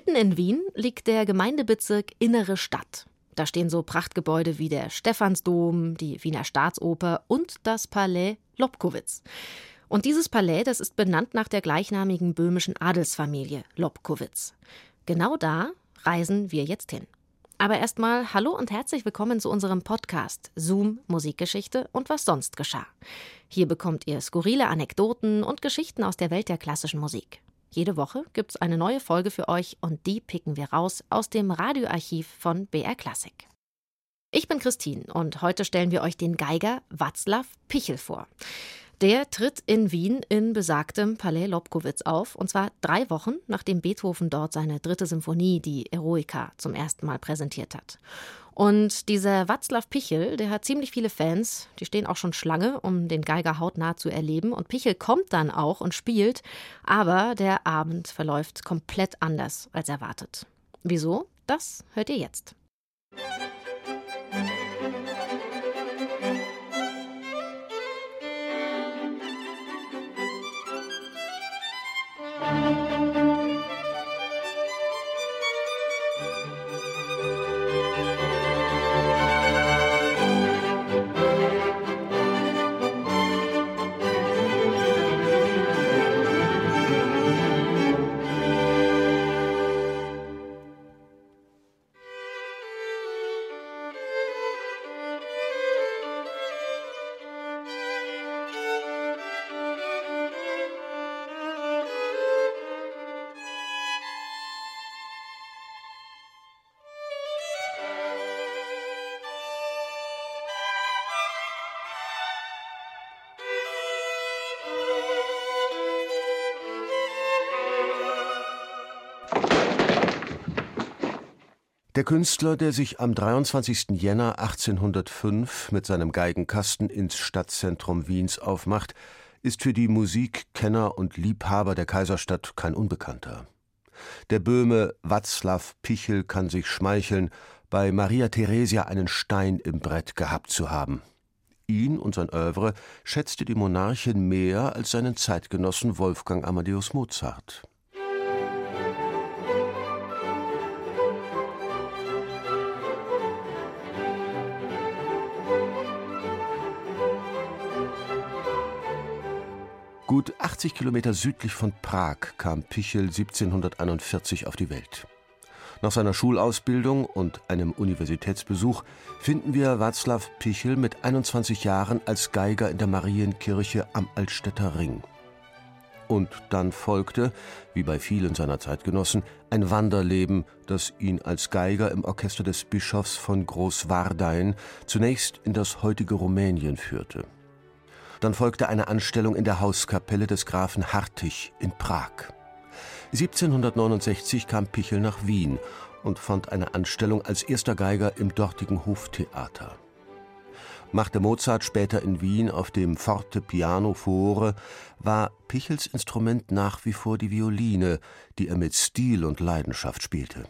Mitten in Wien liegt der Gemeindebezirk Innere Stadt. Da stehen so Prachtgebäude wie der Stephansdom, die Wiener Staatsoper und das Palais Lobkowitz. Und dieses Palais, das ist benannt nach der gleichnamigen böhmischen Adelsfamilie Lobkowitz. Genau da reisen wir jetzt hin. Aber erstmal hallo und herzlich willkommen zu unserem Podcast Zoom Musikgeschichte und was sonst geschah. Hier bekommt ihr skurrile Anekdoten und Geschichten aus der Welt der klassischen Musik. Jede Woche gibt's eine neue Folge für euch und die picken wir raus aus dem Radioarchiv von BR Classic. Ich bin Christine und heute stellen wir euch den Geiger Václav Pichel vor. Der tritt in Wien in besagtem Palais Lobkowitz auf, und zwar drei Wochen, nachdem Beethoven dort seine dritte Symphonie, die Eroica, zum ersten Mal präsentiert hat. Und dieser Václav Pichel, der hat ziemlich viele Fans, die stehen auch schon Schlange, um den Geiger hautnah zu erleben. Und Pichel kommt dann auch und spielt, aber der Abend verläuft komplett anders als erwartet. Wieso? Das hört ihr jetzt. Der Künstler, der sich am 23. Jänner 1805 mit seinem Geigenkasten ins Stadtzentrum Wiens aufmacht, ist für die Musikkenner und Liebhaber der Kaiserstadt kein Unbekannter. Der Böhme Watzlaw Pichel kann sich schmeicheln, bei Maria Theresia einen Stein im Brett gehabt zu haben. Ihn und sein Övre schätzte die Monarchin mehr als seinen Zeitgenossen Wolfgang Amadeus Mozart. Gut 80 Kilometer südlich von Prag kam Pichel 1741 auf die Welt. Nach seiner Schulausbildung und einem Universitätsbesuch finden wir Václav Pichel mit 21 Jahren als Geiger in der Marienkirche am Altstädter Ring. Und dann folgte, wie bei vielen seiner Zeitgenossen, ein Wanderleben, das ihn als Geiger im Orchester des Bischofs von Großwardein zunächst in das heutige Rumänien führte. Dann folgte eine Anstellung in der Hauskapelle des Grafen Hartig in Prag. 1769 kam Pichel nach Wien und fand eine Anstellung als erster Geiger im dortigen Hoftheater. Machte Mozart später in Wien auf dem Forte Piano Fore, war Pichels Instrument nach wie vor die Violine, die er mit Stil und Leidenschaft spielte.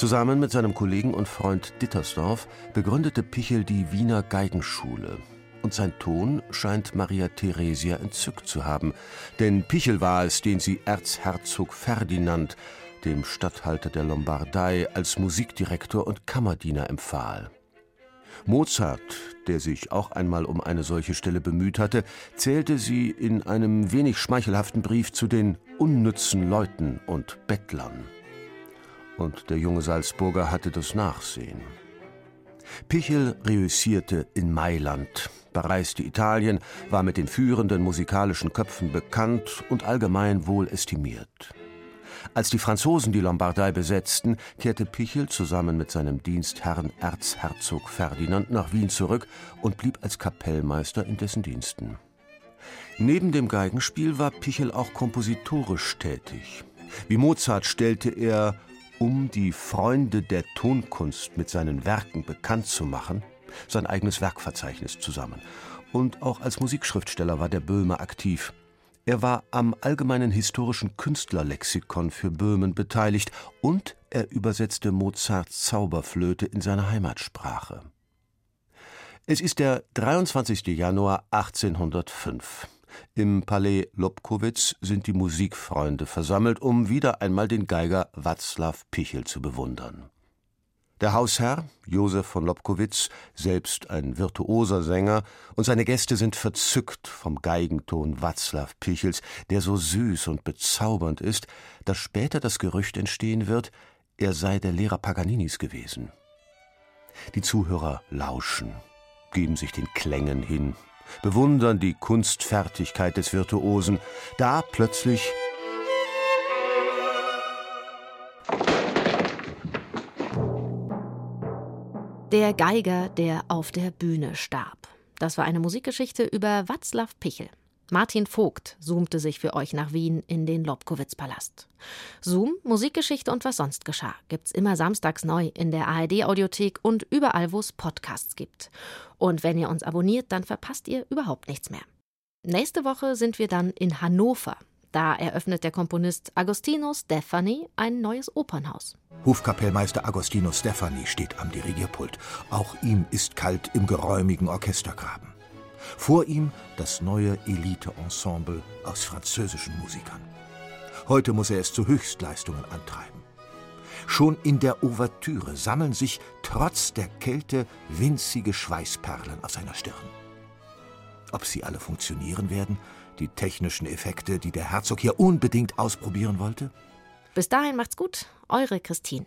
Zusammen mit seinem Kollegen und Freund Dittersdorf begründete Pichel die Wiener Geigenschule. Und sein Ton scheint Maria Theresia entzückt zu haben, denn Pichel war es, den sie Erzherzog Ferdinand, dem Statthalter der Lombardei, als Musikdirektor und Kammerdiener empfahl. Mozart, der sich auch einmal um eine solche Stelle bemüht hatte, zählte sie in einem wenig schmeichelhaften Brief zu den unnützen Leuten und Bettlern und der junge Salzburger hatte das Nachsehen. Pichel reüssierte in Mailand, bereiste Italien, war mit den führenden musikalischen Köpfen bekannt und allgemein wohl estimiert. Als die Franzosen die Lombardei besetzten, kehrte Pichel zusammen mit seinem Dienstherrn Erzherzog Ferdinand nach Wien zurück und blieb als Kapellmeister in dessen Diensten. Neben dem Geigenspiel war Pichel auch kompositorisch tätig. Wie Mozart stellte er um die Freunde der Tonkunst mit seinen Werken bekannt zu machen, sein eigenes Werkverzeichnis zusammen. Und auch als Musikschriftsteller war der Böhme aktiv. Er war am Allgemeinen Historischen Künstlerlexikon für Böhmen beteiligt und er übersetzte Mozarts Zauberflöte in seine Heimatsprache. Es ist der 23. Januar 1805. Im Palais Lobkowitz sind die Musikfreunde versammelt, um wieder einmal den Geiger Václav Pichel zu bewundern. Der Hausherr, Josef von Lobkowitz, selbst ein virtuoser Sänger, und seine Gäste sind verzückt vom Geigenton Václav Pichels, der so süß und bezaubernd ist, dass später das Gerücht entstehen wird, er sei der Lehrer Paganinis gewesen. Die Zuhörer lauschen, geben sich den Klängen hin, bewundern die Kunstfertigkeit des Virtuosen. Da plötzlich Der Geiger, der auf der Bühne starb. Das war eine Musikgeschichte über Václav Pichel. Martin Vogt zoomte sich für euch nach Wien in den Lobkowitz-Palast. Zoom, Musikgeschichte und was sonst geschah, gibt's immer samstags neu in der ARD-Audiothek und überall, wo es Podcasts gibt. Und wenn ihr uns abonniert, dann verpasst ihr überhaupt nichts mehr. Nächste Woche sind wir dann in Hannover. Da eröffnet der Komponist Agostino Stefani ein neues Opernhaus. Hofkapellmeister Agostino Stefani steht am Dirigierpult. Auch ihm ist kalt im geräumigen Orchestergraben. Vor ihm das neue Elite-Ensemble aus französischen Musikern. Heute muss er es zu Höchstleistungen antreiben. Schon in der Ouvertüre sammeln sich trotz der Kälte winzige Schweißperlen auf seiner Stirn. Ob sie alle funktionieren werden, die technischen Effekte, die der Herzog hier unbedingt ausprobieren wollte? Bis dahin macht's gut, eure Christine.